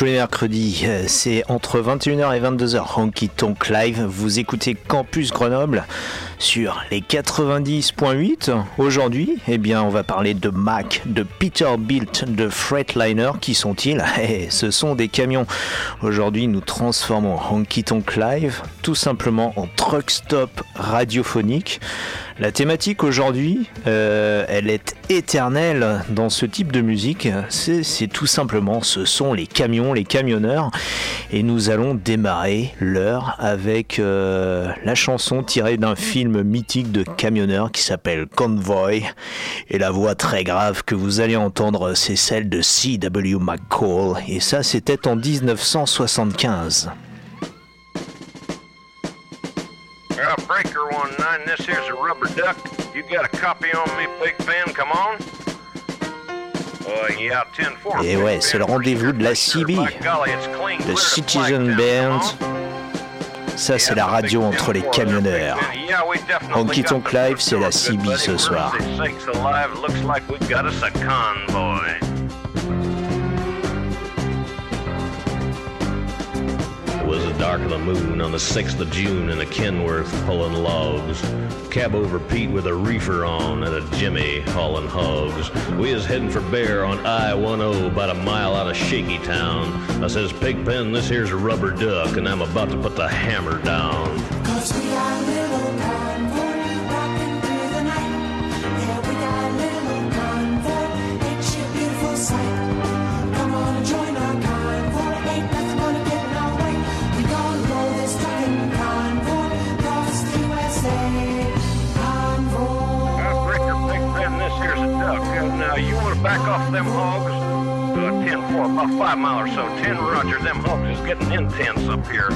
tous les mercredis, euh, c'est entre 21h et 22h Honky Tonk Live. Vous écoutez Campus Grenoble sur les 90.8. Aujourd'hui, eh bien, on va parler de Mac, de Peterbilt, de Freightliner. Qui sont-ils? Eh, Ce sont des camions. Aujourd'hui, nous transformons Honky Tonk Live tout simplement en truck stop radiophonique. La thématique aujourd'hui, euh, elle est éternelle dans ce type de musique. C'est tout simplement, ce sont les camions, les camionneurs. Et nous allons démarrer l'heure avec euh, la chanson tirée d'un film mythique de camionneurs qui s'appelle Convoy. Et la voix très grave que vous allez entendre, c'est celle de C.W. McCall. Et ça, c'était en 1975. Breaker one nine. This here's a rubber duck. You got a copy on me, Big Ben? Come on. Yeah, 10 4. Et ouais, c'est le rendez-vous de la CB, de Citizen Band. Ça, c'est la radio entre les camionneurs. Honky Tonk Live, c'est la CB ce soir. Was the dark of the moon on the 6th of June in a Kenworth pulling logs. Cab over Pete with a reefer on and a Jimmy hauling hogs. We is heading for Bear on I-10 about a mile out of Shaky Town. I says, Pigpen, this here's a rubber duck and I'm about to put the hammer down. Cause we got a little convoy now, you want to back off them hogs? Uh, 10 4, about 5 mile or so. 10 Roger, them hogs is getting intense up here.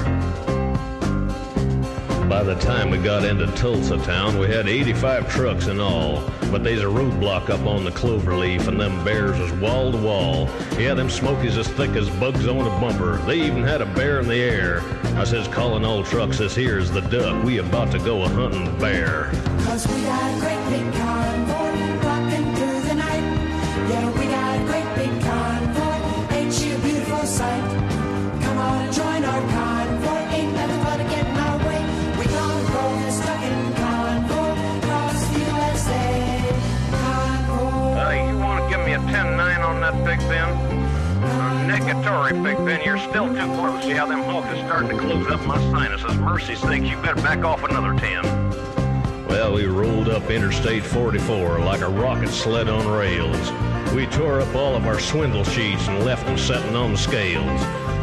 By the time we got into Tulsa town, we had 85 trucks in all. But they's a roadblock up on the cloverleaf, and them bears was wall to wall. Yeah, them smokies as thick as bugs on a bumper. They even had a bear in the air. I says, calling all trucks, this here's the duck. We about to go a hunting bear. Cause we got a great big convoy Big? Uh, negatory, Big Ben. You're still too close. Yeah, them hawks is starting to close up my sinuses. Mercy sakes, you better back off another 10. Well, we rolled up Interstate 44 like a rocket sled on rails. We tore up all of our swindle sheets and left them setting on the scales.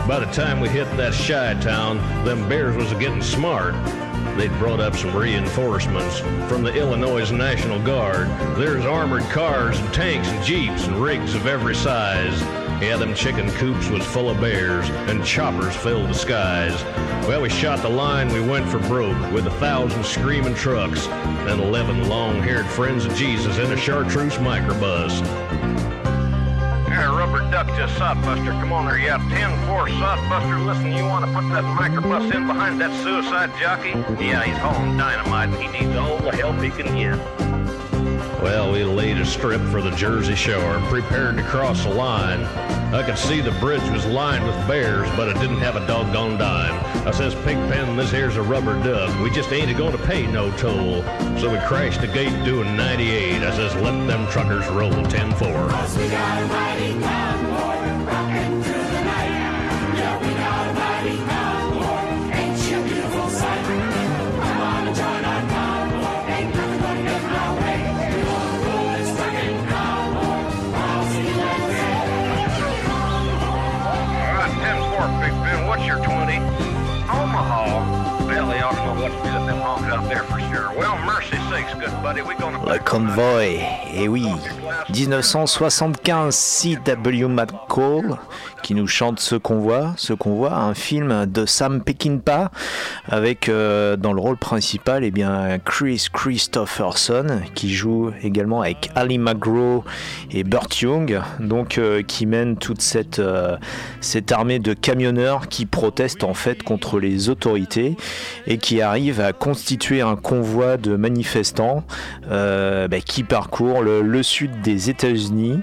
By the time we hit that shy town, them bears was getting smart. They'd brought up some reinforcements from the Illinois National Guard. There's armored cars and tanks and jeeps and rigs of every size. Yeah, them chicken coops was full of bears and choppers filled the skies. Well, we shot the line, we went for broke with a thousand screaming trucks and eleven long-haired friends of Jesus in a chartreuse microbus. A sodbuster. Come on there, yeah, 10-4 sodbuster. Listen, you want to put that microbus in behind that suicide jockey? Yeah, he's hauling dynamite and he needs all the help he can get. Well, we laid a strip for the Jersey Shore and prepared to cross the line. I could see the bridge was lined with bears, but it didn't have a doggone dime. I says, Pigpen, this here's a rubber duck. We just ain't a-going to pay no toll. So we crashed the gate doing 98. I says, let them truckers roll 10-4. All Le convoy, et oui, 1975, C.W. McCall qui nous chante ce convoi, ce convoi, un film de Sam Peckinpah avec euh, dans le rôle principal eh bien Chris Christopherson qui joue également avec Ali McGraw et Burt Young, donc euh, qui mène toute cette euh, cette armée de camionneurs qui protestent en fait contre les autorités et qui arrivent à constituer un convoi de manifestants bah, qui parcourt le sud des États-Unis.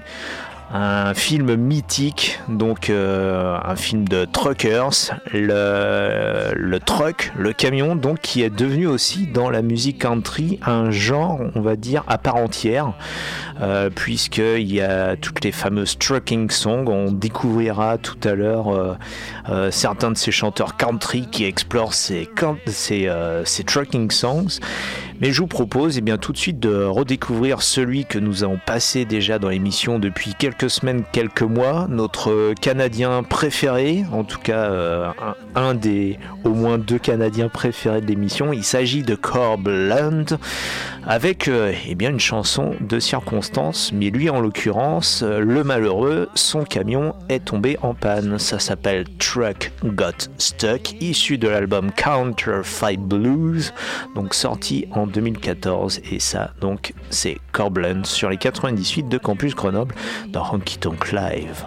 Un film mythique, donc euh, un film de truckers, le, truck, le camion, donc qui est devenu aussi dans la musique country un genre, on va dire, à part entière, euh, puisqu'il y a toutes les fameuses trucking songs. On découvrira tout à l'heure euh, certains de ces chanteurs country qui explorent ces trucking songs. Mais je vous propose eh bien, tout de suite de redécouvrir celui que nous avons passé déjà dans l'émission depuis quelques semaines, quelques mois, notre Canadien préféré, en tout cas euh, un, des au moins deux Canadiens préférés de l'émission. Il s'agit de Corb Lund avec euh, eh bien, une chanson de circonstance, mais lui en l'occurrence, le malheureux, son camion est tombé en panne. Ça s'appelle Truck Got Stuck, issu de l'album Counterfeit Blues, donc sorti en 2014. Et ça, donc, c'est Corbland sur les 98 de Campus Grenoble dans Honky Tonk Live.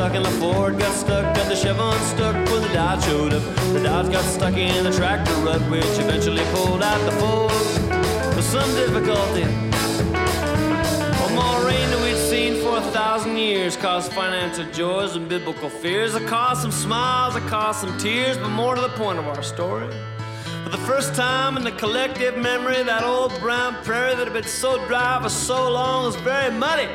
Stuck and the Ford got stuck, got the Chevron stuck when the Dodge showed up. The Dodge got stuck in the tractor rut, which eventually pulled out the Ford with some difficulty. Well, more rain than we'd seen for a thousand years caused financial joys and biblical fears. It caused some smiles, it caused some tears, but more to the point of our story. For the first time in the collective memory, that old brown prairie that had been so dry for so long was very muddy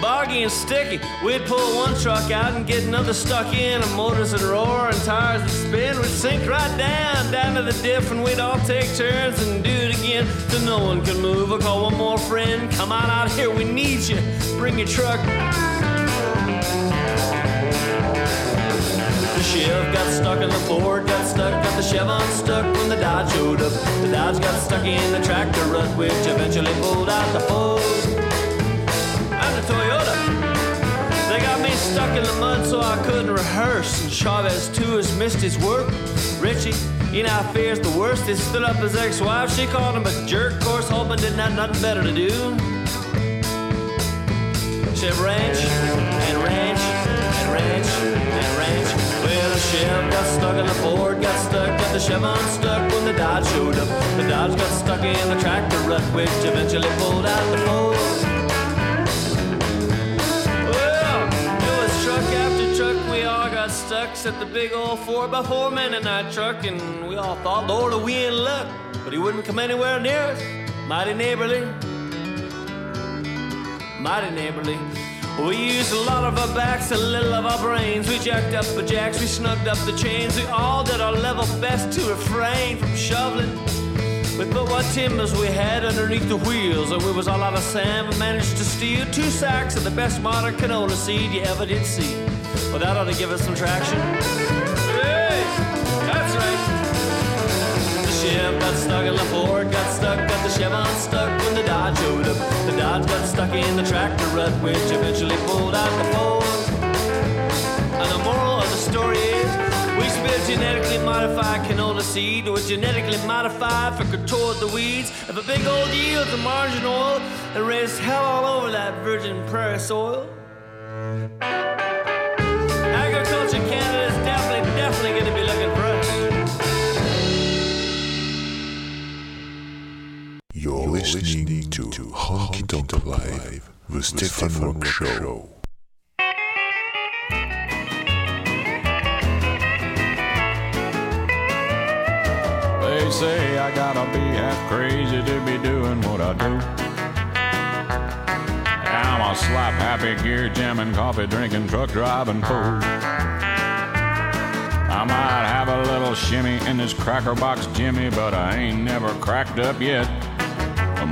boggy and sticky. We'd pull one truck out and get another stuck in, and motors would roar and tires would spin. We'd sink right down, down to the diff, and we'd all take turns and do it again till no one could move. I call one more friend, come on out here, we need you. Bring your truck. The Chev got stuck in the Ford got stuck, got the Chevron stuck when the Dodge showed up. The Dodge got stuck in the tractor rut, which eventually pulled out the Ford stuck in the mud so I couldn't rehearse. And Chavez too has missed his work. Richie, you know fears the worst. He stood up his ex-wife. She called him a jerk. Of course, Holman didn't have nothing better to do. Chev ranch and ranch and ranch and ranch. Well, the Chev got stuck and the Ford got stuck, got the Chevron stuck when the Dodge showed up. The Dodge got stuck in the tractor rut, which eventually pulled out the Ford. Stuck. Except the big old 4x4 man in that truck, and we all thought, Lord, are we in luck? But he wouldn't come anywhere near us. Mighty neighborly. Mighty neighborly. We used a lot of our backs, a little of our brains. We jacked up the jacks, we snugged up the chains. We all did our level best to refrain from shoveling. We put what timbers we had underneath the wheels, and we was all out of sand. We managed to steal two sacks of the best modern canola seed you ever did see. Well, that ought to give us some traction. Hey, that's right. The Chev got stuck and the Ford got stuck, got the Chevron stuck when the Dodge showed up. The Dodge got stuck in the tractor rut, which eventually pulled out the Ford. And the moral of the story is we spit genetically modified canola seed or genetically modified for control of the weeds. If a big old yields of margin oil and raise hell all over that virgin prairie soil. Listening to Honky Tonk Live, the Stefan Rock Show. They say I gotta be half crazy to be doing what I do. I'm a slap happy gear jamming, coffee drinking, truck driving fool. I might have a little shimmy in this cracker box Jimmy, but I ain't never cracked up yet.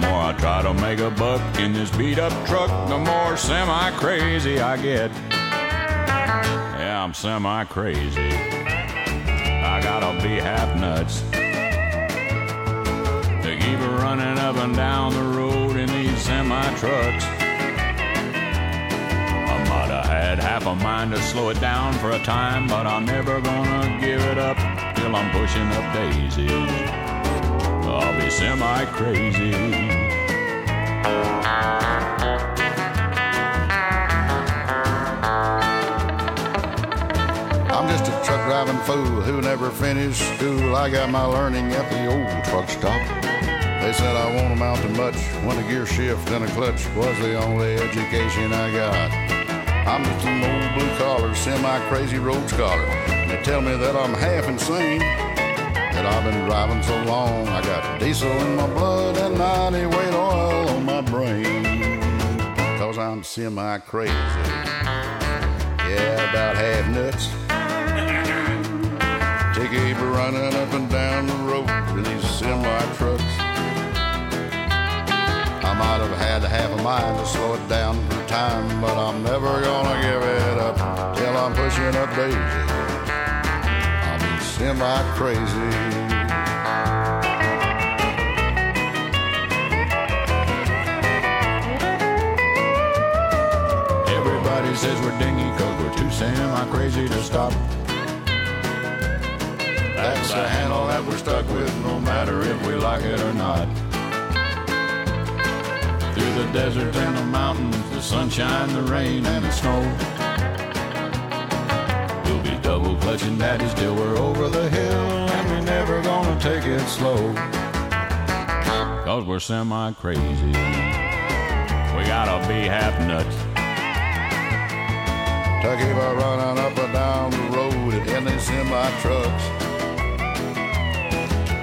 More I try to make a buck in this beat up truck, the more semi crazy I get. Yeah, I'm semi crazy. I gotta be half nuts to keep running up and down the road in these semi trucks. I might have had half a mind to slow it down for a time, but I'm never gonna give it up till I'm pushing up daisies. I'll be semi crazy. I'm just a truck driving fool who never finished school. I got my learning at the old truck stop. They said I won't amount to much when a gear shift and a clutch was the only education I got. I'm just an old blue collar, semi crazy road scholar. They tell me that I'm half insane. I've been driving so long, I got diesel in my blood and 90 weight oil on my brain. Cause I'm semi crazy. Yeah, about half nuts. To keep running up and down the road in these semi trucks. I might have had half a mind to slow it down for time, but I'm never gonna give it up till I'm pushing up daisy. I'll be semi crazy. Says we're dingy cause we're too semi crazy to stop. That's the handle that we're stuck with no matter if we like it or not. Through the desert and the mountains, the sunshine, the rain, and the snow. We'll be double clutching daddies till we're over the hill, and we're never gonna take it slow. Cause we're semi crazy. We gotta be half nuts. To keep on running up and down the road in these semi trucks.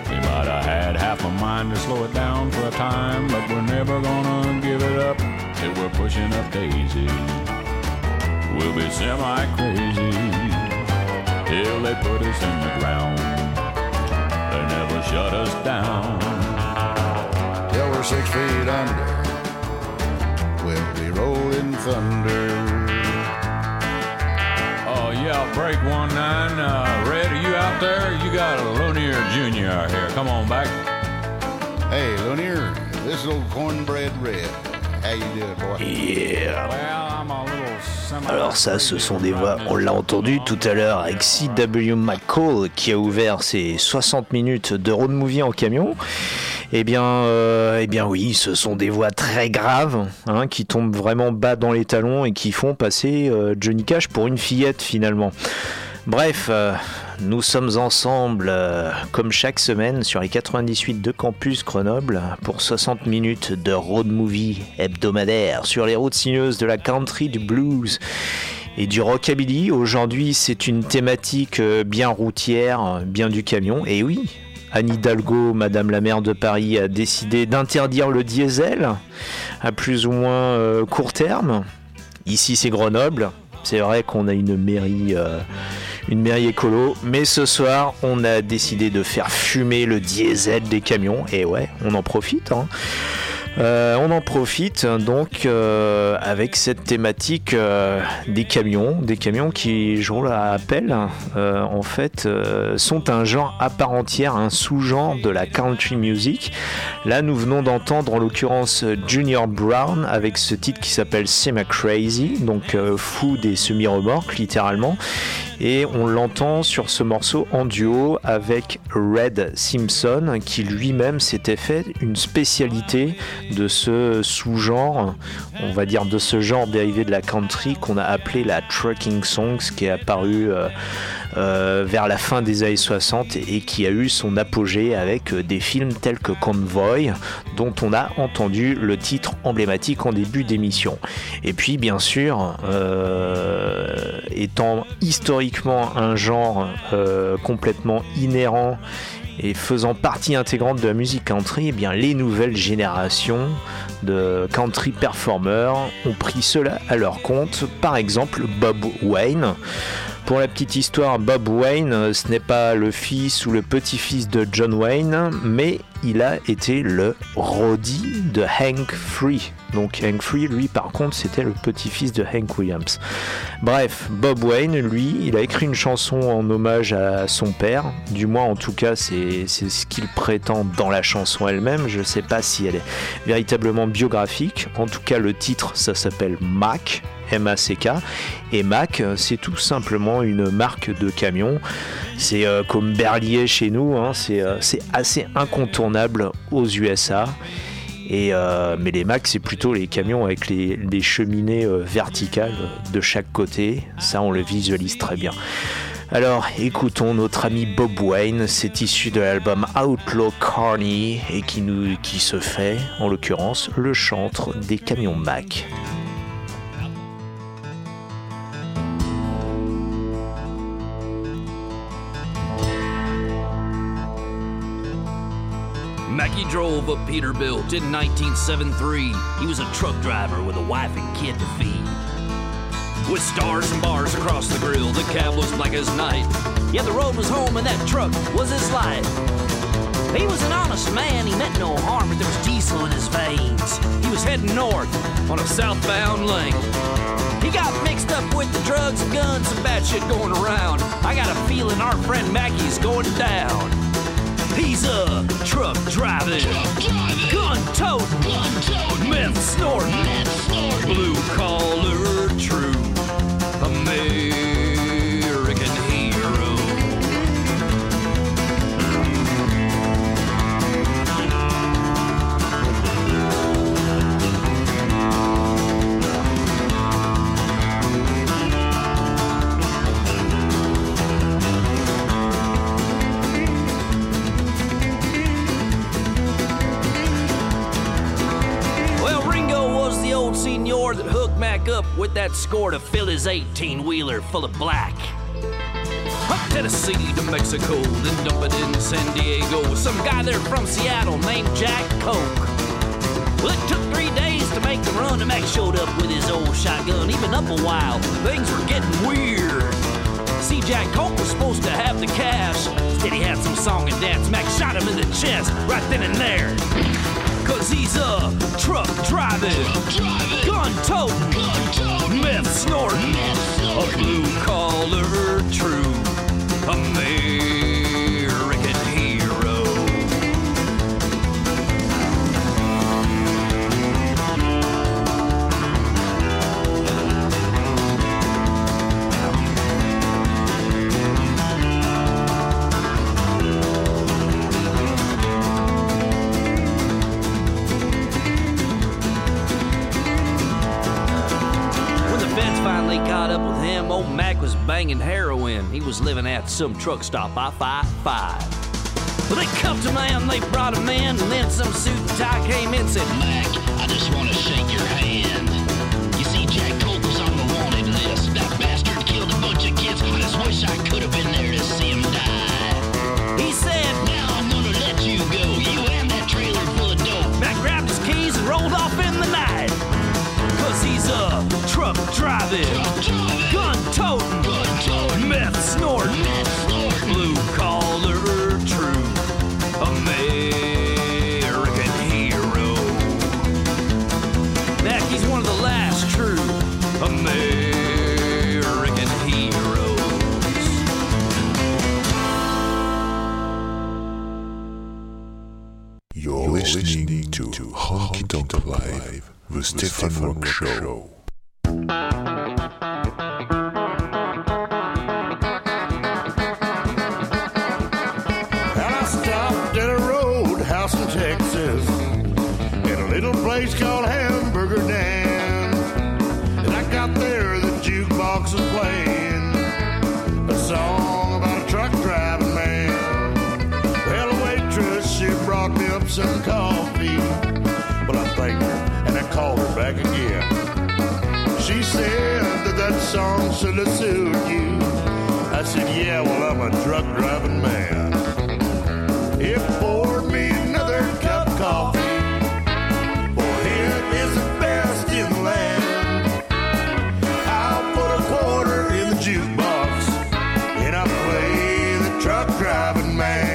We might have had half a mind to slow it down for a time, but we're never gonna give it up till we're pushing up daisies. We'll be semi crazy till they put us in the ground. They never shut us down. till we're six feet under. We'll be rolling thunder. Yeah, break one nine. Uh, Red, are you out there? You got a Junior out here. Come on back. Hey, Lunier, this is old cornbread red. How you doing, boy? Yeah. Well, I'm a little Alors ça, ce sont des voix, on l'a entendu tout à l'heure avec C.W. McCall qui a ouvert ses 60 minutes de road movie en camion. Eh bien, euh, eh bien oui, ce sont des voix très graves hein, qui tombent vraiment bas dans les talons et qui font passer euh, Johnny Cash pour une fillette finalement. Bref, euh, nous sommes ensemble comme chaque semaine sur les 98 de Campus Grenoble pour 60 minutes de road movie hebdomadaire sur les routes sinueuses de la country, du blues et du rockabilly. Aujourd'hui, c'est une thématique bien routière, bien du camion. Et oui, Anne Hidalgo, Madame la maire de Paris, a décidé d'interdire le diesel à plus ou moins euh, court terme. Ici, c'est Grenoble. C'est vrai qu'on a une mairie, euh, une mairie écolo, mais ce soir, on a décidé de faire fumer le diesel des camions. Et ouais, on en profite. hein. Euh, on en profite donc euh, avec cette thématique euh, des camions, des camions qui, je vous le rappelle, euh, en fait, sont un genre à part entière, un sous-genre de la country music. Là, nous venons d'entendre en l'occurrence Junior Brown avec ce titre qui s'appelle Semi Crazy, donc fou des semi-remorques littéralement. Et on l'entend sur ce morceau en duo avec Red Simpson, qui lui-même s'était fait une spécialité de ce sous-genre, on va dire de ce genre dérivé de la country qu'on a appelé la trucking songs, qui est apparu euh, euh, vers la fin des années 60 et qui a eu son apogée avec euh, des films tels que Convoy, dont on a entendu le titre emblématique en début d'émission. Et puis, bien sûr, euh, étant historiquement un genre complètement inhérent et faisant partie intégrante de la musique country, eh bien les nouvelles générations de country performers ont pris cela à leur compte. Par exemple, Bob Wayne. Pour la petite histoire, Bob Wayne, euh, ce n'est pas le fils ou le petit-fils de John Wayne, mais il a été le Roddy de Hank Free. Donc Hank Free, lui, par contre, c'était le petit-fils de Hank Williams. Bref, Bob Wayne, lui, il a écrit une chanson en hommage à son père. Du moins, en tout cas, c'est c'est ce qu'il prétend dans la chanson elle-même. Je ne sais pas si elle est véritablement biographique. En tout cas, le titre, ça s'appelle Mac. M-A-C-K. Et Mac, euh, c'est tout simplement une marque de camion. C'est euh, comme Berlier chez nous, hein, c'est euh, c'est assez incontournable aux USA. Et, mais les Mac, c'est plutôt les camions avec les, les cheminées verticales de chaque côté. Ça, on le visualise très bien. Alors, écoutons notre ami Bob Wayne. C'est issu de l'album Outlaw Carney et qui, nous, qui se fait, en l'occurrence, le chantre des camions Mac. Mackie drove up Peterbilt in 1973. He was a truck driver with a wife and kid to feed. With stars and bars across the grill, the cab was black as night. Yeah, the road was home and that truck was his life. He was an honest man, he meant no harm, but there was diesel in his veins. He was heading north on a southbound lane. He got mixed up with the drugs and guns, and bad shit going around. I got a feeling our friend Mackie's going down. He's a truck driving, gun toting, meth snorting, blue collar true Mac up with that score to fill his 18 wheeler full of black. Up Tennessee to Mexico, then dump it in San Diego. Some guy there from Seattle named Jack Coke. Well, it took three days to make the run, and Mac showed up with his old shotgun. He'd up a while, things were getting weird. See, Jack Coke was supposed to have the cash. Instead, he had some song and dance. Mac shot him in the chest right then and there. Cause he's a truck driving, gun toting, meth a blue collar true. American finally caught up with him, old Mac was banging heroin. He was living at some truck stop I 55. Well, they cuffed him and they brought him in, and then some suit and tie came in and said, Mac, I just want to shake your hand. The Stephen Rock Show. Should have suited you. I said, yeah, well, I'm a truck driving man. It poured me another cup of coffee. It is the best in the land. I'll put a quarter in the jukebox and I play the truck driving man.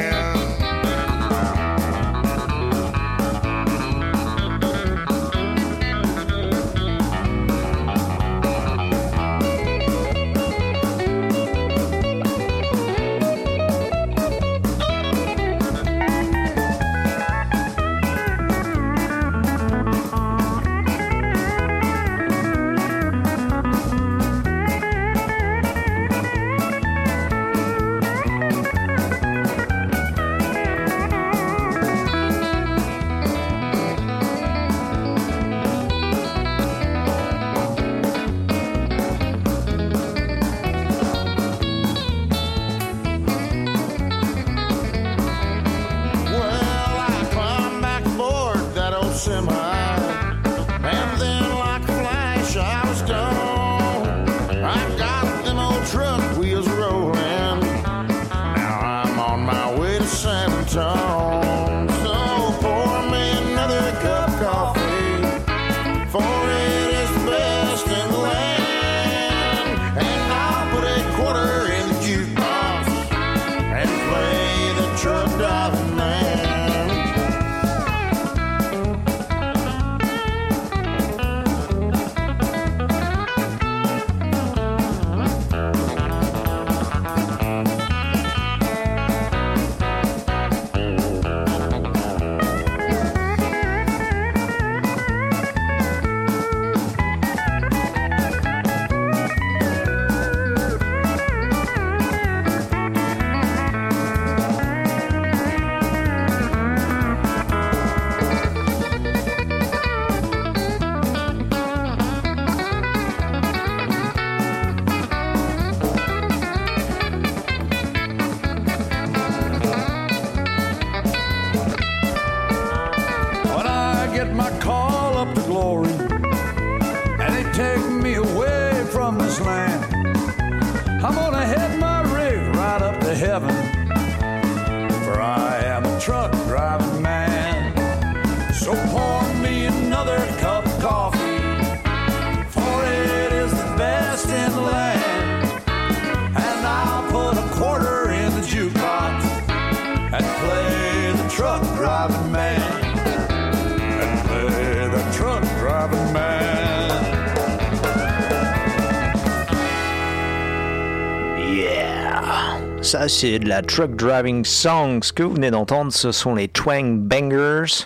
Ça, c'est de la truck driving song. Ce que vous venez d'entendre, ce sont les Twang Bangers.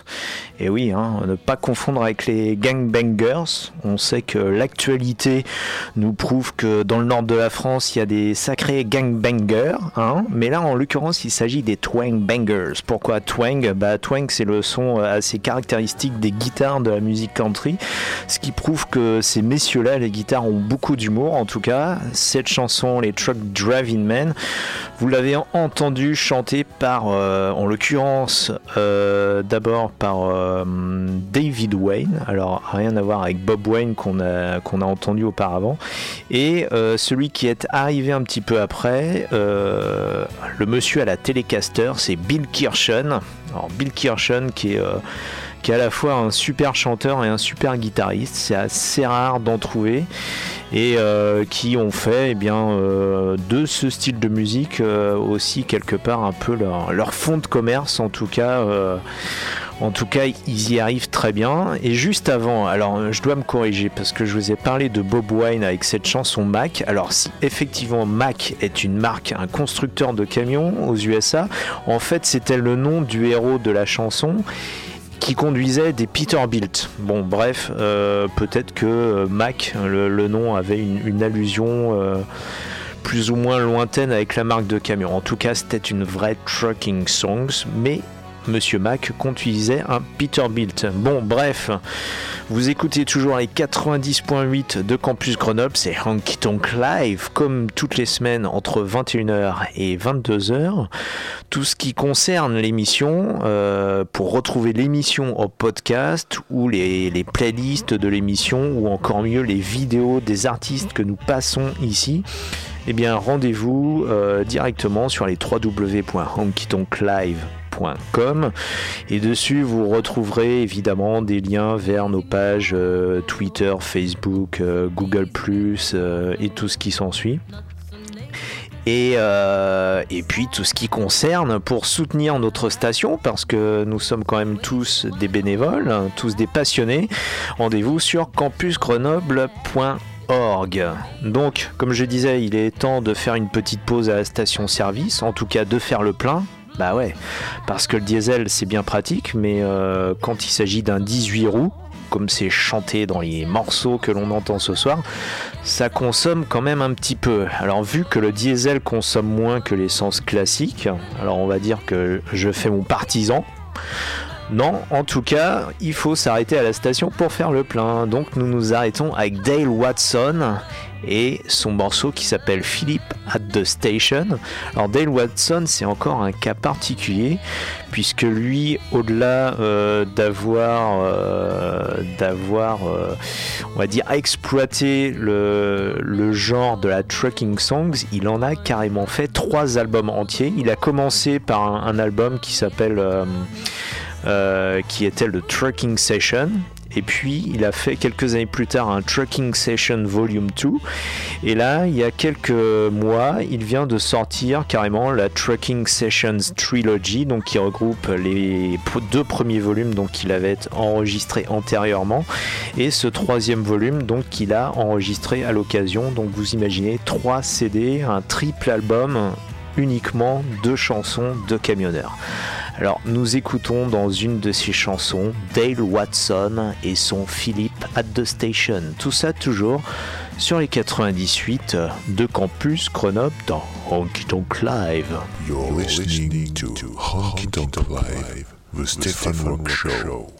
Et oui, hein, ne pas confondre avec les gangbangers. On sait que l'actualité nous prouve que dans le nord de la France, il y a des sacrés gangbangers. Hein, mais là, en l'occurrence, il s'agit des Twang Bangers. Pourquoi Twang? Bah, Twang, c'est le son assez caractéristique des guitares de la musique country. Ce qui prouve que ces messieurs-là, les guitares, ont beaucoup d'humour. En tout cas, cette chanson, les Truck Driving Men, vous l'avez entendu chanter par, euh, en l'occurrence, euh, d'abord par euh, David Wayne. Alors, rien à voir avec Bob Wayne qu'on a, entendu auparavant. Et euh, celui qui est arrivé un petit peu après, euh, le monsieur à la Telecaster, c'est Bill Kirshen. Alors, Bill Kirshen qui est. qui est à la fois un super chanteur et un super guitariste, c'est assez rare d'en trouver, et euh, qui ont fait eh bien, euh, de ce style de musique euh, aussi quelque part un peu leur, leur fond de commerce, en tout cas. en tout cas, ils y arrivent très bien. Et juste avant, alors je dois me corriger parce que je vous ai parlé de Bob Wine avec cette chanson Mac. Alors si effectivement Mac est une marque, un constructeur de camions aux USA, en fait c'était le nom du héros de la chanson qui conduisait des Peterbilt. Bon, bref, euh, peut-être que euh, Mac, le, nom, avait une, une allusion euh, plus ou moins lointaine avec la marque de camion. En tout cas, c'était une vraie trucking songs, mais Monsieur Mac conduisait un Peterbilt. Bon, bref, vous écoutez toujours les 90.8 de Campus Grenoble, c'est Honky Tonk Live, comme toutes les semaines entre 21h et 22h. Tout ce qui concerne l'émission, euh, pour retrouver l'émission en podcast ou les, playlists de l'émission ou encore mieux les vidéos des artistes que nous passons ici, eh bien rendez-vous euh, directement sur les www.honkytonklive.com et dessus vous retrouverez évidemment des liens vers nos pages euh, Twitter, Facebook, euh, Google euh, et tout ce qui s'ensuit. Et, euh, et puis tout ce qui concerne pour soutenir notre station, parce que nous sommes quand même tous des bénévoles, hein, tous des passionnés, rendez-vous sur campusgrenoble.org. Donc, comme je disais, il est temps de faire une petite pause à la station-service, en tout cas de faire le plein. Bah ouais, parce que le diesel c'est bien pratique, mais euh, quand il s'agit d'un 18 roues, comme c'est chanté dans les morceaux que l'on entend ce soir, ça consomme quand même un petit peu. Alors vu que le diesel consomme moins que l'essence classique, alors on va dire que je fais mon partisan. Non, en tout cas, il faut s'arrêter à la station pour faire le plein. Donc nous nous arrêtons avec Dale Watson et son morceau qui s'appelle Philip at the Station. Alors Dale Watson, c'est encore un cas particulier puisque lui, au-delà euh, d'avoir, euh, euh, on va dire, exploité le, le genre de la trucking songs, il en a carrément fait trois albums entiers. Il a commencé par un, album qui s'appelle qui était le Trucking Session. Et puis il a fait quelques années plus tard un Trucking Session Volume 2. Et là, il y a quelques mois, il vient de sortir carrément la Trucking Sessions Trilogy, donc qui regroupe les deux premiers volumes donc qu'il avait enregistrés antérieurement et ce troisième volume donc qu'il a enregistré à l'occasion. Donc vous imaginez trois CD, un triple album uniquement de chansons de camionneurs. Alors nous écoutons dans une de ces chansons Dale Watson et son Philip at the Station. Tout ça toujours sur les 98 de Campus Grenoble dans Honky Tonk Live. You're listening to Honky Tonk Live, the Stefan Rock Show.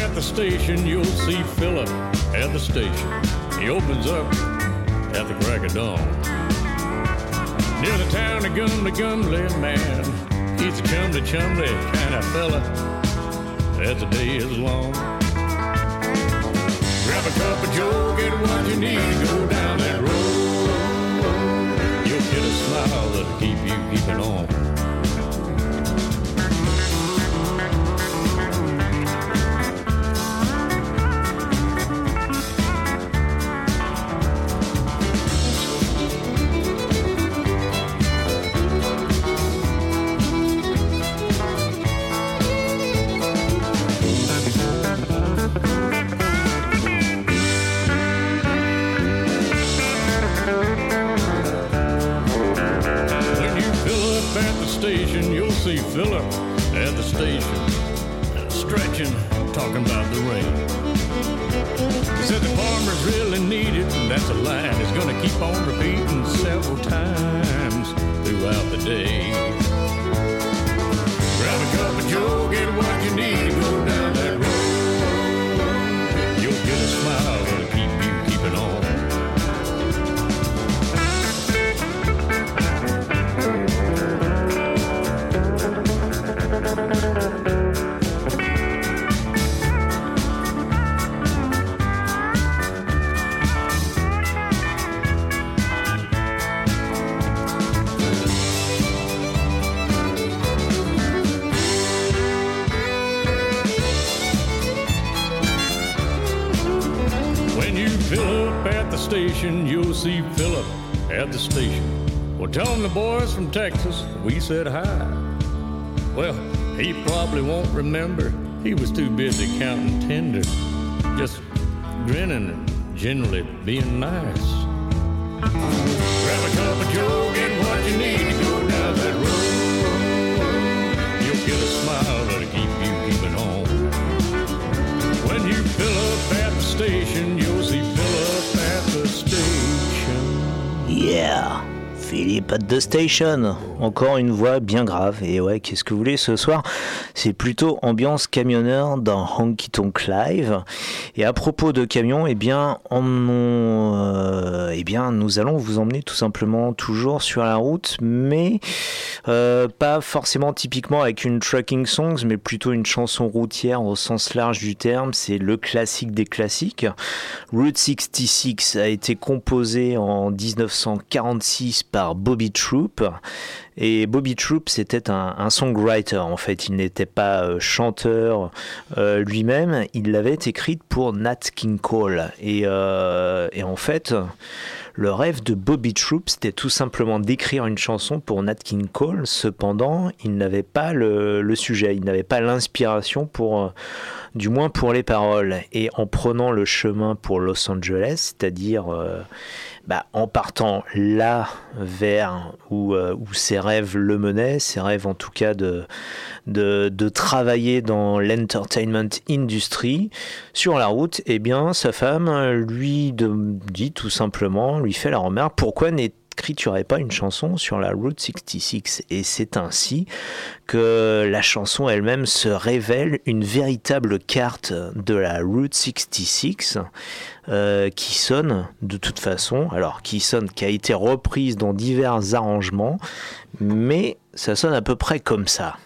At the station, you'll see Philip at the station. He opens up at the crack of dawn. Near the town of Gumly Gumly, man. He's a chumly chumly kind of fella as the day is long. Grab a cup of Joe, get what you need, go down that road. You'll get a smile that'll keep you keeping on. See Philip at the station, stretching, talking about the rain. He said the farmers really need it, and that's a line he's gonna keep on repeating several times throughout the day. Grab a cup of Joe, station, you'll see Philip at the station. Well, tell him the boys from Texas we said hi. Well, he probably won't remember. He was too busy counting tender, just grinning and generally being nice. Grab a cup of joe, get what you need to go down that road. You'll get a smile that'll keep you keeping on. When you fill up at the station, Yeah Philippe at the station. Encore une voix bien grave. Et ouais, qu'est-ce que vous voulez ce soir? C'est plutôt ambiance camionneur dans Honky Tonk Live. Et à propos de camions, eh bien, on, euh, eh bien, nous allons vous emmener tout simplement toujours sur la route, mais euh, pas forcément typiquement avec une trucking songs, mais plutôt une chanson routière au sens large du terme. C'est le classique des classiques. Route 66 a été composé en 1946 par Bobby Troop. Et Bobby Troop, c'était un, songwriter en fait. Il n'était pas euh, chanteur euh, lui-même. Il l'avait écrite pour Nat King Cole. Et en fait, le rêve de Bobby Troop, c'était tout simplement d'écrire une chanson pour Nat King Cole. Cependant, il n'avait pas le, sujet, il n'avait pas l'inspiration pour, euh, du moins pour les paroles. Et en prenant le chemin pour Los Angeles, c'est-à-dire euh, bah, en partant là vers où, euh, où ses rêves le menaient, ses rêves en tout cas de, travailler dans l'entertainment industry, sur la route, eh bien sa femme lui dit tout simplement, lui fait la remarque, pourquoi n'écriturais pas une chanson sur la Route 66 Et c'est ainsi que la chanson elle-même se révèle une véritable carte de la Route 66 euh, qui sonne de toute façon, alors qui sonne, qui a été reprise dans divers arrangements, mais ça sonne à peu près comme ça.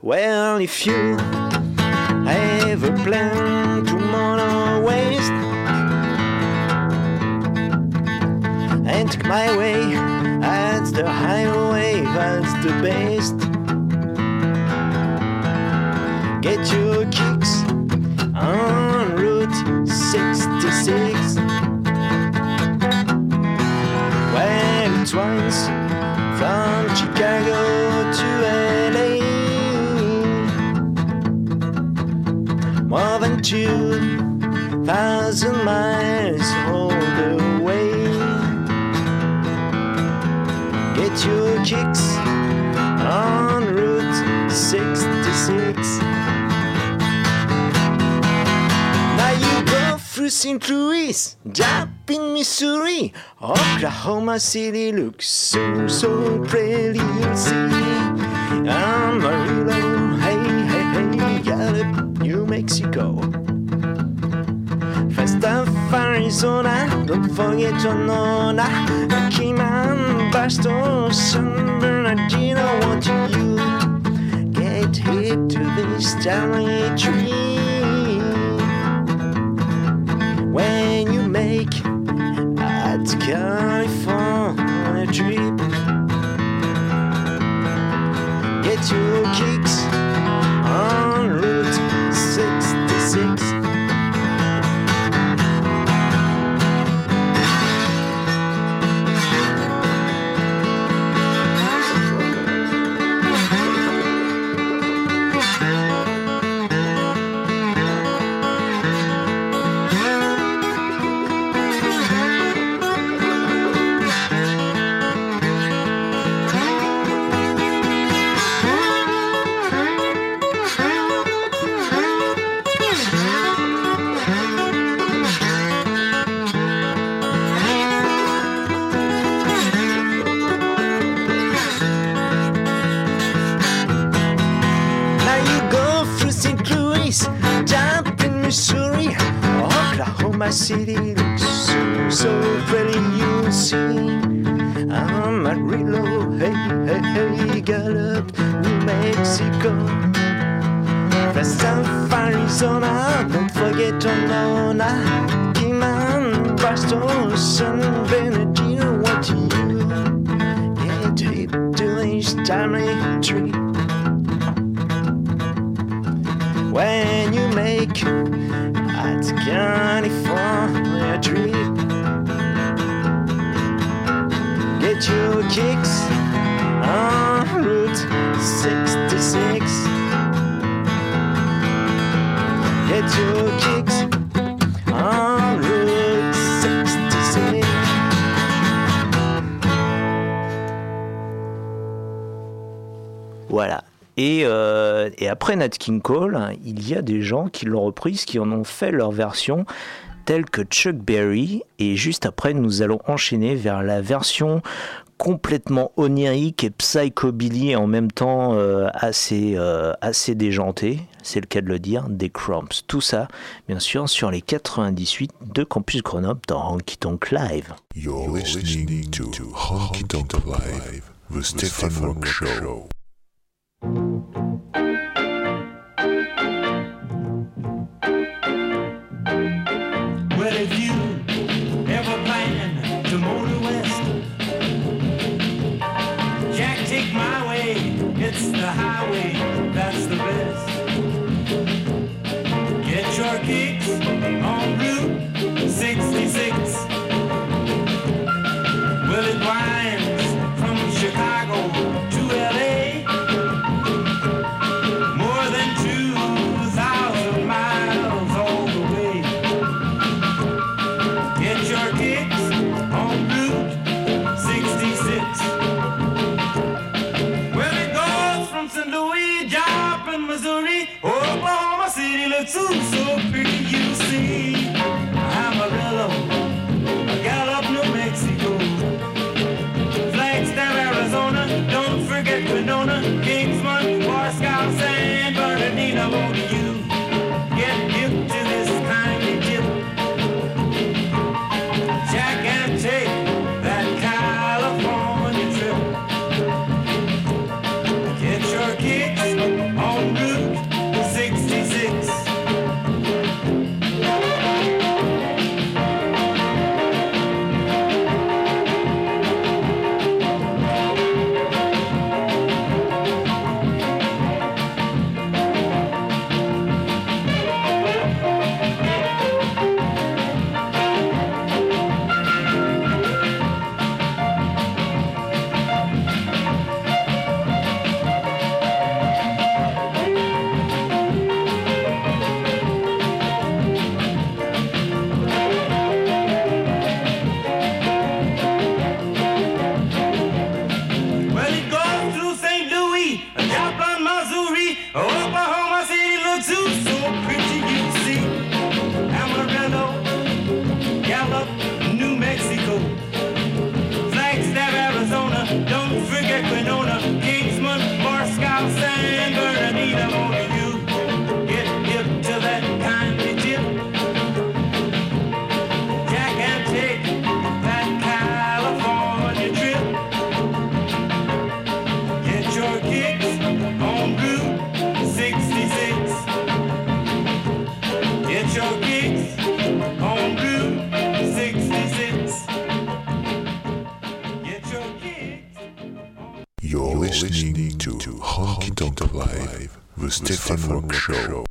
Well, if you ever plan to mono waste and take my way, that's the highway, that's the best. Get your kicks on Route 66. Than two thousand miles all the way. Get your kicks on Route 66. Now you go through St. Louis, drop in Missouri, Oklahoma City looks so, so pretty, you'll see. Hey, Mexico. Falstaff, Arizona, don't forget Sonora, Keyman, Barstow, San Bernardino, want you get hit to this tree? when you make a California trip. Get your kicks Amarillo, hey, hey, hey, Gallup, New Mexico. Falstaff, Arizona, don't forget Sonora, Keyman, Barstow, San Bernardino, what do you get hip to this timely tree? when you make a California trip. get your kicks on Route 66. Get your kicks on Route 66. Voilà. Et, euh, et, après Nat King Cole, il y a des gens qui l'ont reprise, qui en ont fait leur version tels que Chuck Berry. Et juste après, nous allons enchaîner vers la version complètement onirique et psychobilly et en même temps euh, assez, euh, assez c'est le cas de le dire, des Cramps. Tout ça, bien sûr, sur les 98 de Campus Grenoble dans Honky Tonk Live. You're listening to Honky Tonk Live, the Rüste Rock Show.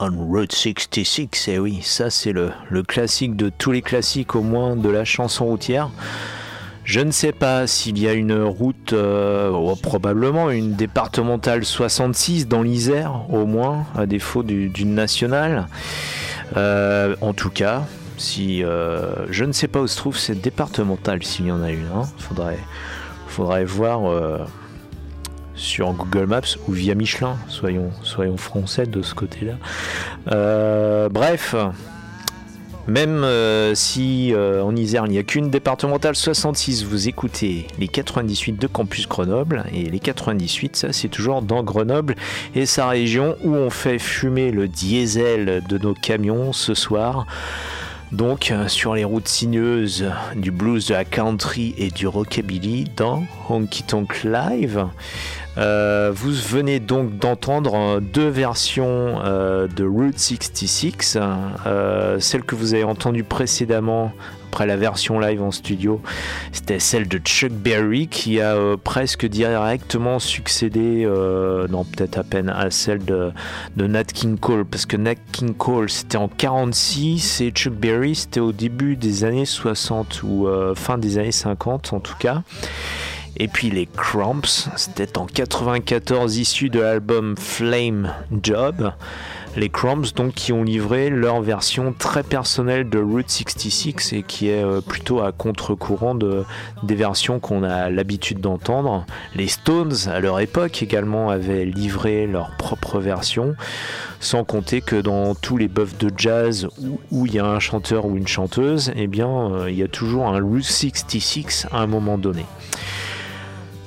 On Route 66. Et oui, ça c'est le, classique de tous les classiques, au moins de la chanson routière. Je ne sais pas s'il y a une route, euh, oh, probablement une départementale 66 dans l'Isère, au moins, à défaut du- d'une nationale. Euh, en tout cas, si euh, je ne sais pas où se trouve cette départementale, s'il y en a une, hein. faudrait, voir sur Google Maps ou via Michelin, soyons, français de ce côté-là. Euh, bref, même euh, si euh, en Isère il n'y a qu'une départementale 66, vous écoutez les 98 de Campus Grenoble et les 98, ça c'est toujours dans Grenoble et sa région où on fait fumer le diesel de nos camions ce soir. Donc sur les routes sinueuses du blues, de la country et du rockabilly dans Honky Tonk Live. Euh, vous venez donc d'entendre euh, deux versions euh, de Route 66. Euh, celle que vous avez entendue précédemment, après la version live en studio, c'était celle de Chuck Berry qui a presque directement succédé, non peut-être à peine, à celle de, Nat King Cole. Parce que Nat King Cole c'était en 46 et Chuck Berry c'était au début des années 60 ou fin des années 50 en tout cas. Et puis les Cramps, c'était en 94 issu de l'album Flame Job. Les Cramps donc qui ont livré leur version très personnelle de Route 66 et qui est euh, plutôt à contre-courant de, des versions qu'on a l'habitude d'entendre. Les Stones à leur époque également avaient livré leur propre version, sans compter que dans tous les buffs de jazz où- où il y a un chanteur ou une chanteuse, eh bien euh, il y a toujours un Route 66 à un moment donné.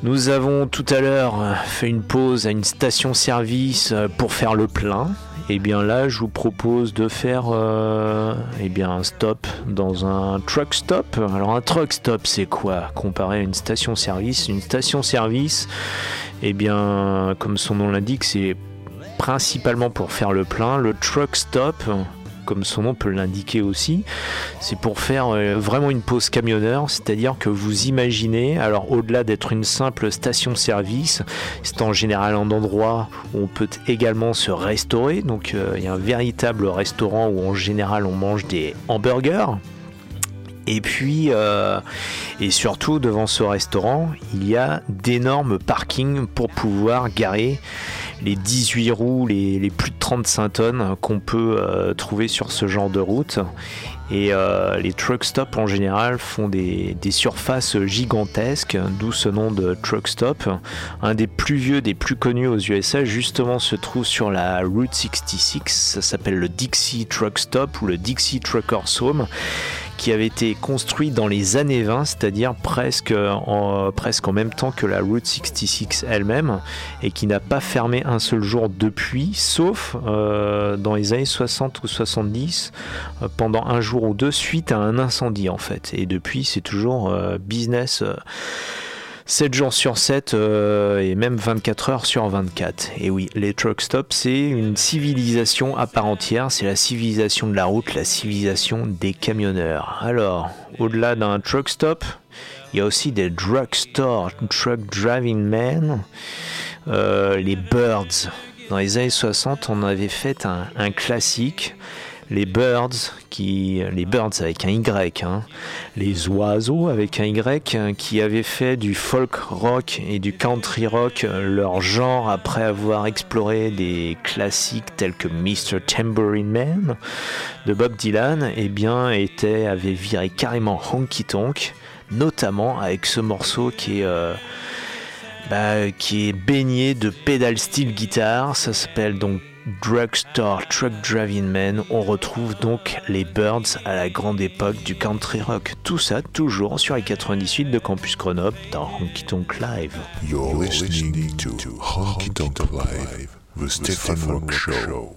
Nous avons tout à l'heure fait une pause à une station-service euh, pour faire le plein. Et bien là, je vous propose de faire euh, eh un stop dans un truck stop. Alors un truck stop, c'est quoi? Comparé à une station-service Une station-service, eh bien, comme son nom l'indique, c'est principalement pour faire le plein. Le truck stop, comme son nom peut l'indiquer aussi, c'est pour faire euh, vraiment une pause camionneur, c'est-à-dire que vous imaginez, alors au-delà d'être une simple station-service, c'est en général un endroit où on peut également se restaurer, donc euh, il y a un véritable restaurant où en général on mange des hamburgers. Et puis, euh, et surtout devant ce restaurant, il y a d'énormes parkings pour pouvoir garer les 18 roues, les, plus de 35 tonnes qu'on peut euh, trouver sur ce genre de route. Et euh, les truck stops en général font des, des surfaces gigantesques, d'où ce nom de truck stop. Un des plus vieux, des plus connus aux USA, justement, se trouve sur la Route 66. Ça s'appelle le Dixie Truck Stop ou le Dixie Truckers Home qui avait été construit dans les années 20, c'est-à-dire presque en, presque en même temps que la Route 66 elle-même, et qui n'a pas fermé un seul jour depuis, sauf euh, dans les années 60 ou 70, euh, pendant un jour ou deux, suite à un incendie en fait. Et depuis, c'est toujours euh, business. Euh, 7 jours sur 7 euh, et même 24 heures sur 24. Et oui, les truck stops, c'est une civilisation à part entière. C'est la civilisation de la route, la civilisation des camionneurs. Alors, au-delà d'un truck stop, il y a aussi des drugstore, truck driving men, euh, les birds. Dans les années 60, on avait fait un classique les Birds, qui, les Birds avec un Y, hein, les oiseaux avec un Y, qui avaient fait du folk rock et du country rock leur genre après avoir exploré des classiques tels que Mr. Tambourine Man de Bob Dylan, et bien était, avait viré carrément honky tonk, notamment avec ce morceau qui est euh, bah, qui est baigné de pédale style guitare. Ça s'appelle donc Drugstore Truck Driving Man. On retrouve donc les Birds à la grande époque du country rock. Tout ça toujours sur les 98 de Campus Grenoble dans Honky Tonk Live. You're listening to Honky Tonk Live, the Stefan Rock Show.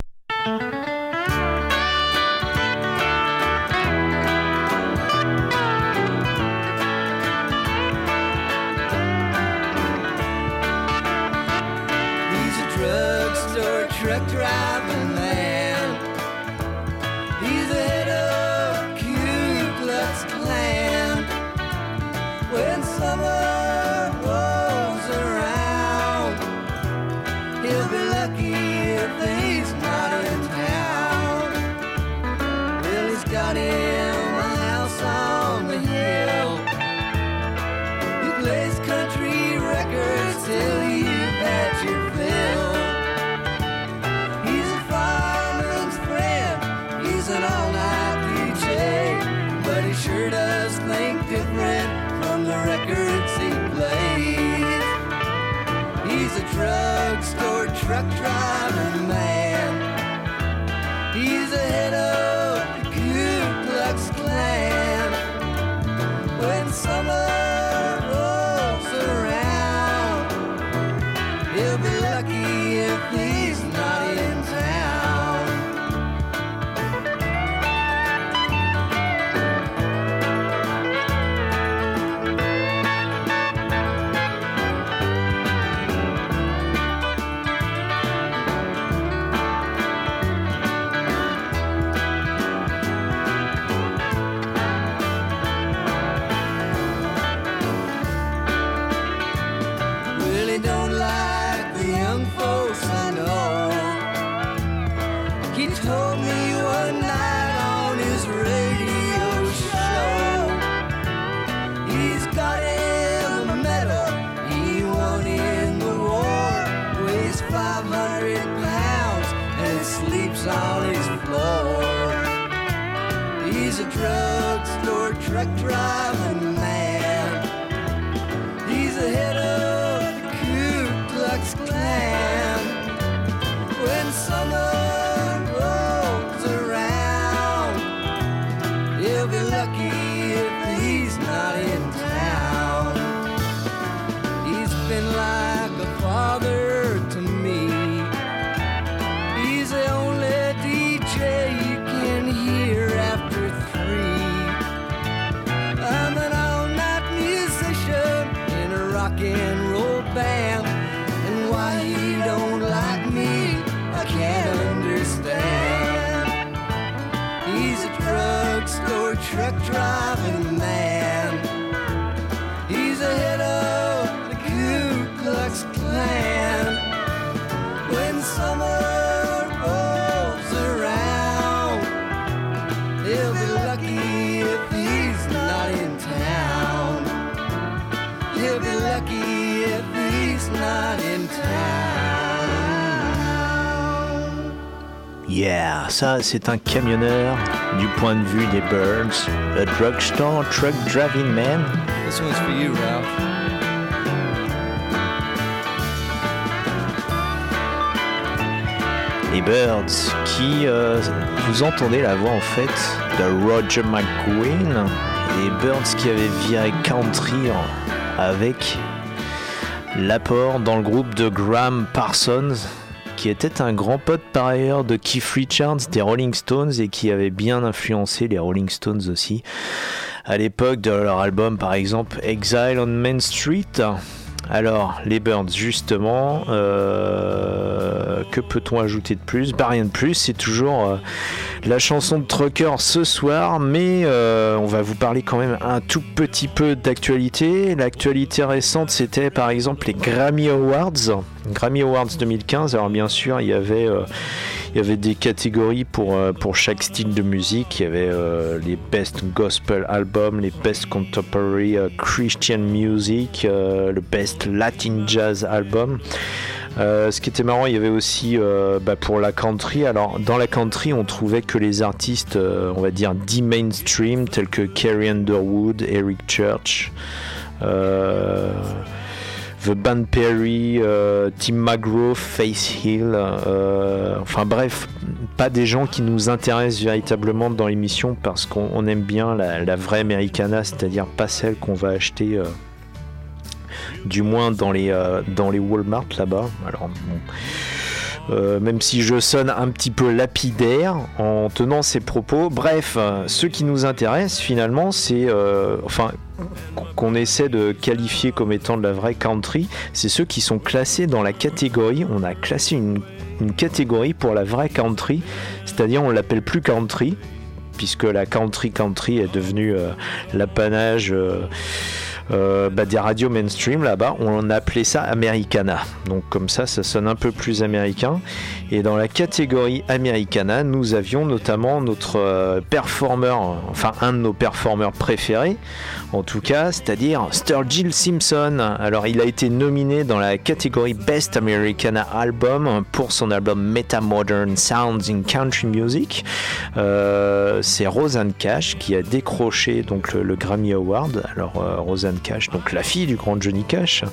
He's a drugstore truck driving ça c'est un camionneur du point de vue des Birds, le drugstore truck driving man. This one's for you, Ralph. Les Birds, qui euh, vous entendez la voix en fait de Roger McGuinn, les Birds qui avaient viré country avec l'apport dans le groupe de Graham Parsons, qui était un grand pote par ailleurs de Keith Richards des Rolling Stones et qui avait bien influencé les Rolling Stones aussi à l'époque de leur album par exemple Exile on Main Street. Alors, les Birds, justement, euh, que peut-on ajouter de plus? Bah rien de plus, c'est toujours euh, la chanson de Trucker ce soir, mais euh, on va vous parler quand même un tout petit peu d'actualité. L'actualité récente, c'était par exemple les Grammy Awards. Grammy Awards 2015, alors bien sûr, il y avait... il y avait des catégories pour, euh, pour chaque style de musique. Il y avait euh, les Best Gospel Album, les Best Contemporary euh, Christian Music, le Best Latin Jazz Album. Ce qui était marrant, il y avait aussi bah, pour la country. Alors, dans la country, on trouvait que les artistes, on va dire, dit mainstream, tels que Carrie Underwood, Eric Church, The Band Perry, euh, Tim McGraw, Faith Hill, euh, enfin bref, pas des gens qui nous intéressent véritablement dans l'émission parce qu'on on aime bien la, vraie Americana, c'est-à-dire pas celle qu'on va acheter. euh, du moins dans les, dans les Walmart là-bas. Alors, même si je sonne un petit peu lapidaire en tenant ces propos. Bref, ce qui nous intéresse finalement, c'est qu'on essaie de qualifier comme étant de la vraie country, c'est ceux qui sont classés dans la catégorie. On a classé une, catégorie pour la vraie country, c'est-à-dire on l'appelle plus country puisque la country country est devenue euh, l'apanage euh, euh, bah, des radios mainstream là-bas, on appelait ça Americana. Donc comme ça, ça sonne un peu plus américain. Et dans la catégorie Americana, nous avions notamment notre euh, performeur, enfin un de nos performeurs préférés, en tout cas, c'est-à-dire Sturgill Simpson. Alors il a été nominé dans la catégorie Best Americana Album pour son album Metamodern Sounds in Country Music. Euh, c'est Rosanne Cash qui a décroché donc le, le Grammy Award. Alors euh, Rosanne Cash, donc la fille du grand Johnny Cash,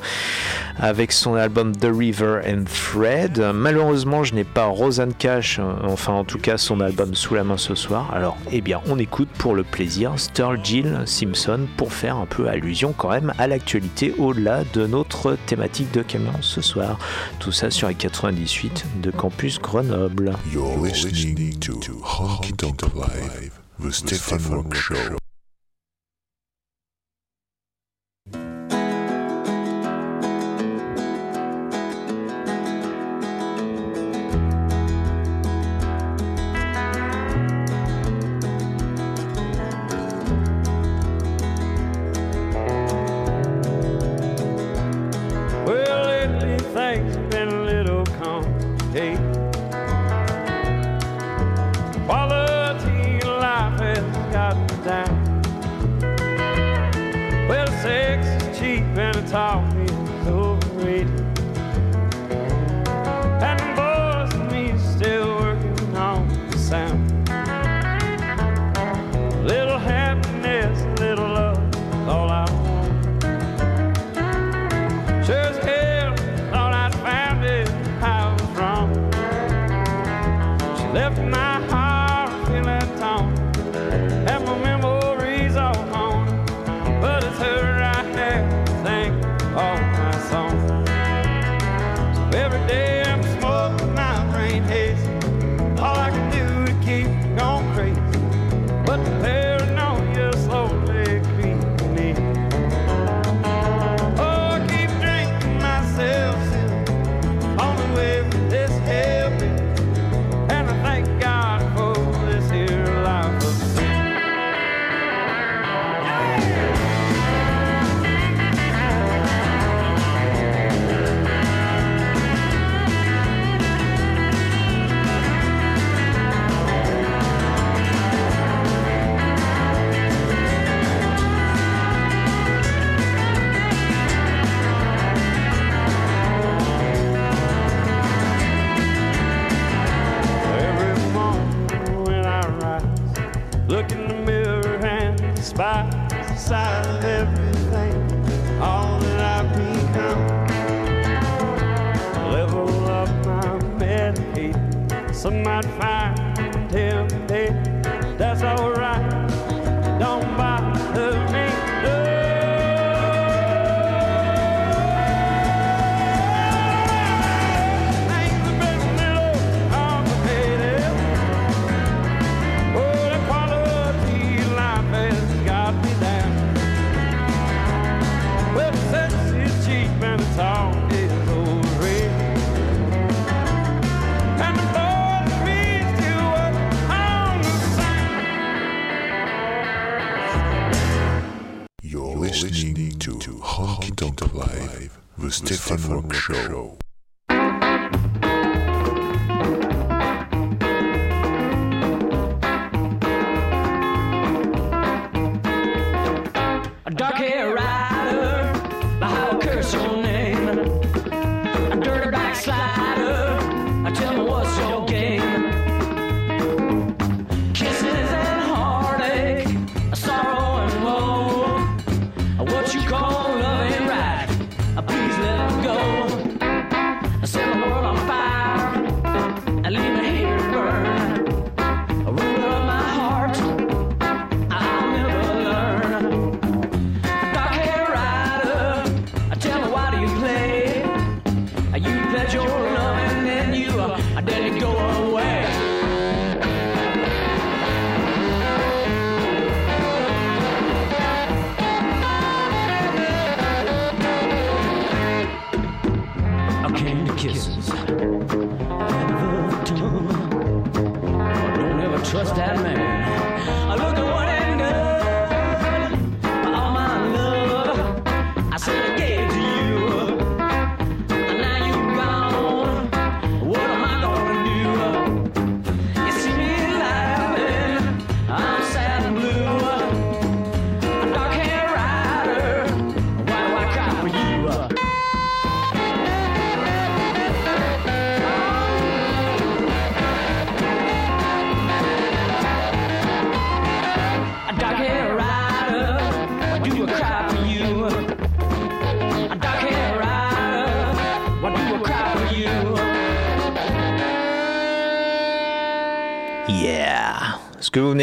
avec son album The River and Thread. Malheureusement, je n'ai pas Rosanne Cash, euh, enfin en tout cas son album sous la main ce soir. Alors, eh bien, on écoute pour le plaisir Sturgill Simpson pour faire un peu allusion quand même à l'actualité au-delà de notre thématique de camion ce soir. Tout ça sur les 98 de Campus Grenoble. You're listening to Honky Live, the Rock Show. Talk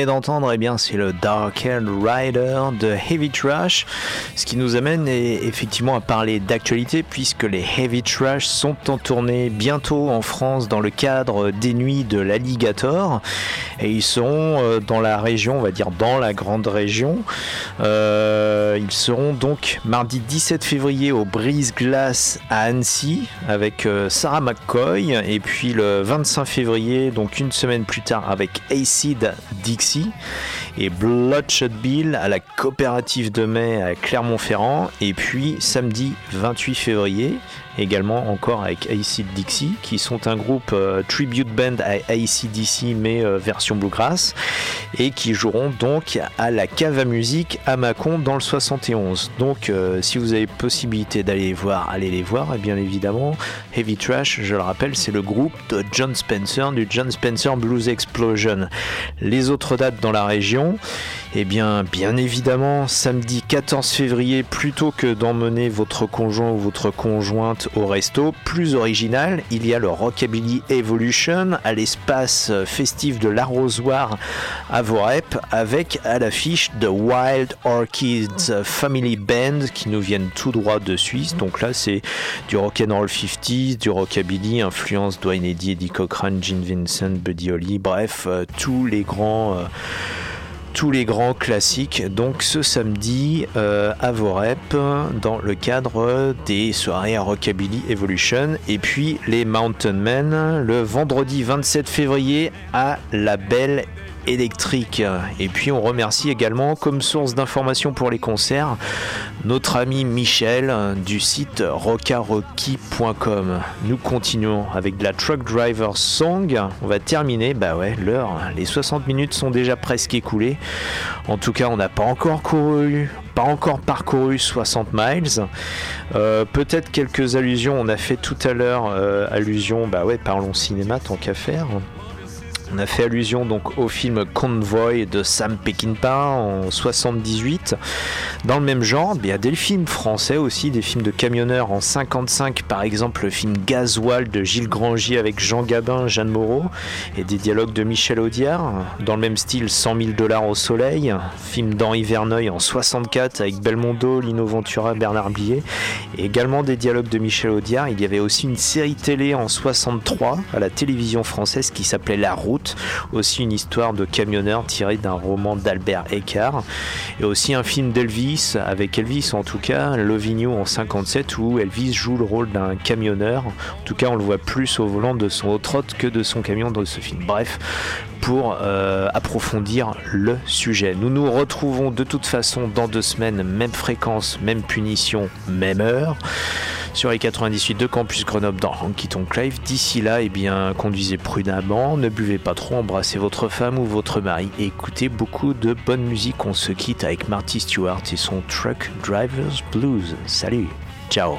d'entendre, eh bien, c'est le Dark Haired Rider de Heavy Trash, qui nous amène effectivement à parler d'actualité puisque les Heavy Trash sont en tournée bientôt en France dans le cadre des nuits de l'Alligator. Et ils seront euh, dans la région, on va dire dans la grande région. Euh, ils seront donc mardi 17 février au Brise Glace à Annecy avec euh, Sarah McCoy. Et puis le 25 février, donc une semaine plus tard avec Acid Dixie et Bloodshot Bill à la coopérative de mai à Clermont-Ferrand. Et puis samedi 28 février également encore avec Acid Dixie qui sont un groupe euh, tribute band à ACDC mais euh, version bluegrass et qui joueront donc à la cave à musique à Mâcon dans le 71 donc euh, si vous avez possibilité d'aller les voir allez les voir et bien évidemment Heavy Trash je le rappelle c'est le groupe de John Spencer du John Spencer Blues Explosion. Les autres dates dans la région eh bien, bien évidemment, samedi 14 février, plutôt que d'emmener votre conjoint ou votre conjointe au resto, plus original, il y a le Rockabilly Evolution à l'espace festif de l'Arrosoir à Vorep, avec à l'affiche The Wild Orchids Family Band qui nous viennent tout droit de Suisse. Donc là, c'est du rock'n'roll 50s, du rockabilly, influence Dwayne Eddy, Eddie Cochran, Gene Vincent, Buddy Holly, bref, euh, tous les grands. euh, tous les grands classiques. Donc ce samedi euh, à Vorep dans le cadre des soirées à Rockabilly Evolution. Et puis les Mountain Men le vendredi 27 février à la Belle électrique. Et puis on remercie également comme source d'information pour les concerts notre ami Michel du site rockarocky.com nous continuons avec de la Truck Driver Song. On va terminer bah ouais l'heure les 60 minutes sont déjà presque écoulées. En tout cas on n'a pas encore couru pas encore parcouru 60 miles. Euh, peut-être quelques allusions. On a fait tout à l'heure euh, allusion bah ouais parlons cinéma tant qu'à faire on a fait allusion donc au film Convoy de Sam Peckinpah en 78. Dans le même genre, il y a des films français aussi, des films de camionneurs en 55, par exemple le film Gasoil de Gilles Grangier avec Jean Gabin, Jeanne Moreau, et des dialogues de Michel Audiard. Dans le même style, 100 000 dollars au soleil, film d'Henri Verneuil en 64 avec Belmondo, Lino Ventura, Bernard Blier, et également des dialogues de Michel Audiard. Il y avait aussi une série télé en 63 à la télévision française qui s'appelait La Route, aussi une histoire de camionneur tirée d'un roman d'Albert Eckhart, et aussi un film d'Elvis, avec Elvis en tout cas, Lovigno en 57, où Elvis joue le rôle d'un camionneur. En tout cas, on le voit plus au volant de son trot que de son camion dans ce film. Bref, pour euh, approfondir le sujet. Nous nous retrouvons de toute façon dans deux semaines, même fréquence, même punition, même heure sur les 98 de Campus Grenoble dans Honky Tonk Live. D'ici là, eh bien, conduisez prudemment, ne buvez pas trop, embrassez votre femme ou votre mari écoutez beaucoup de bonne musique. On se quitte avec Marty Stewart et son Truck Driver's Blues. Salut, ciao.